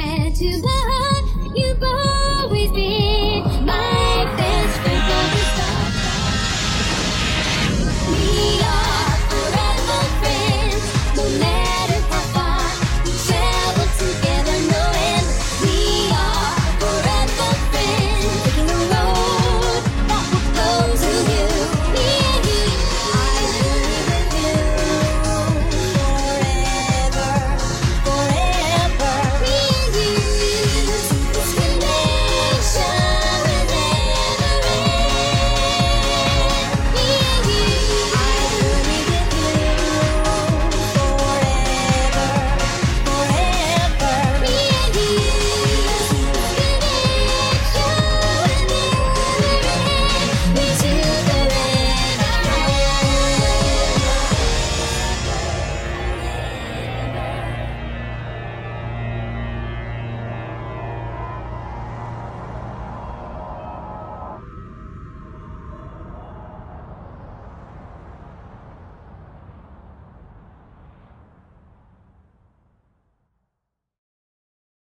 care to buy.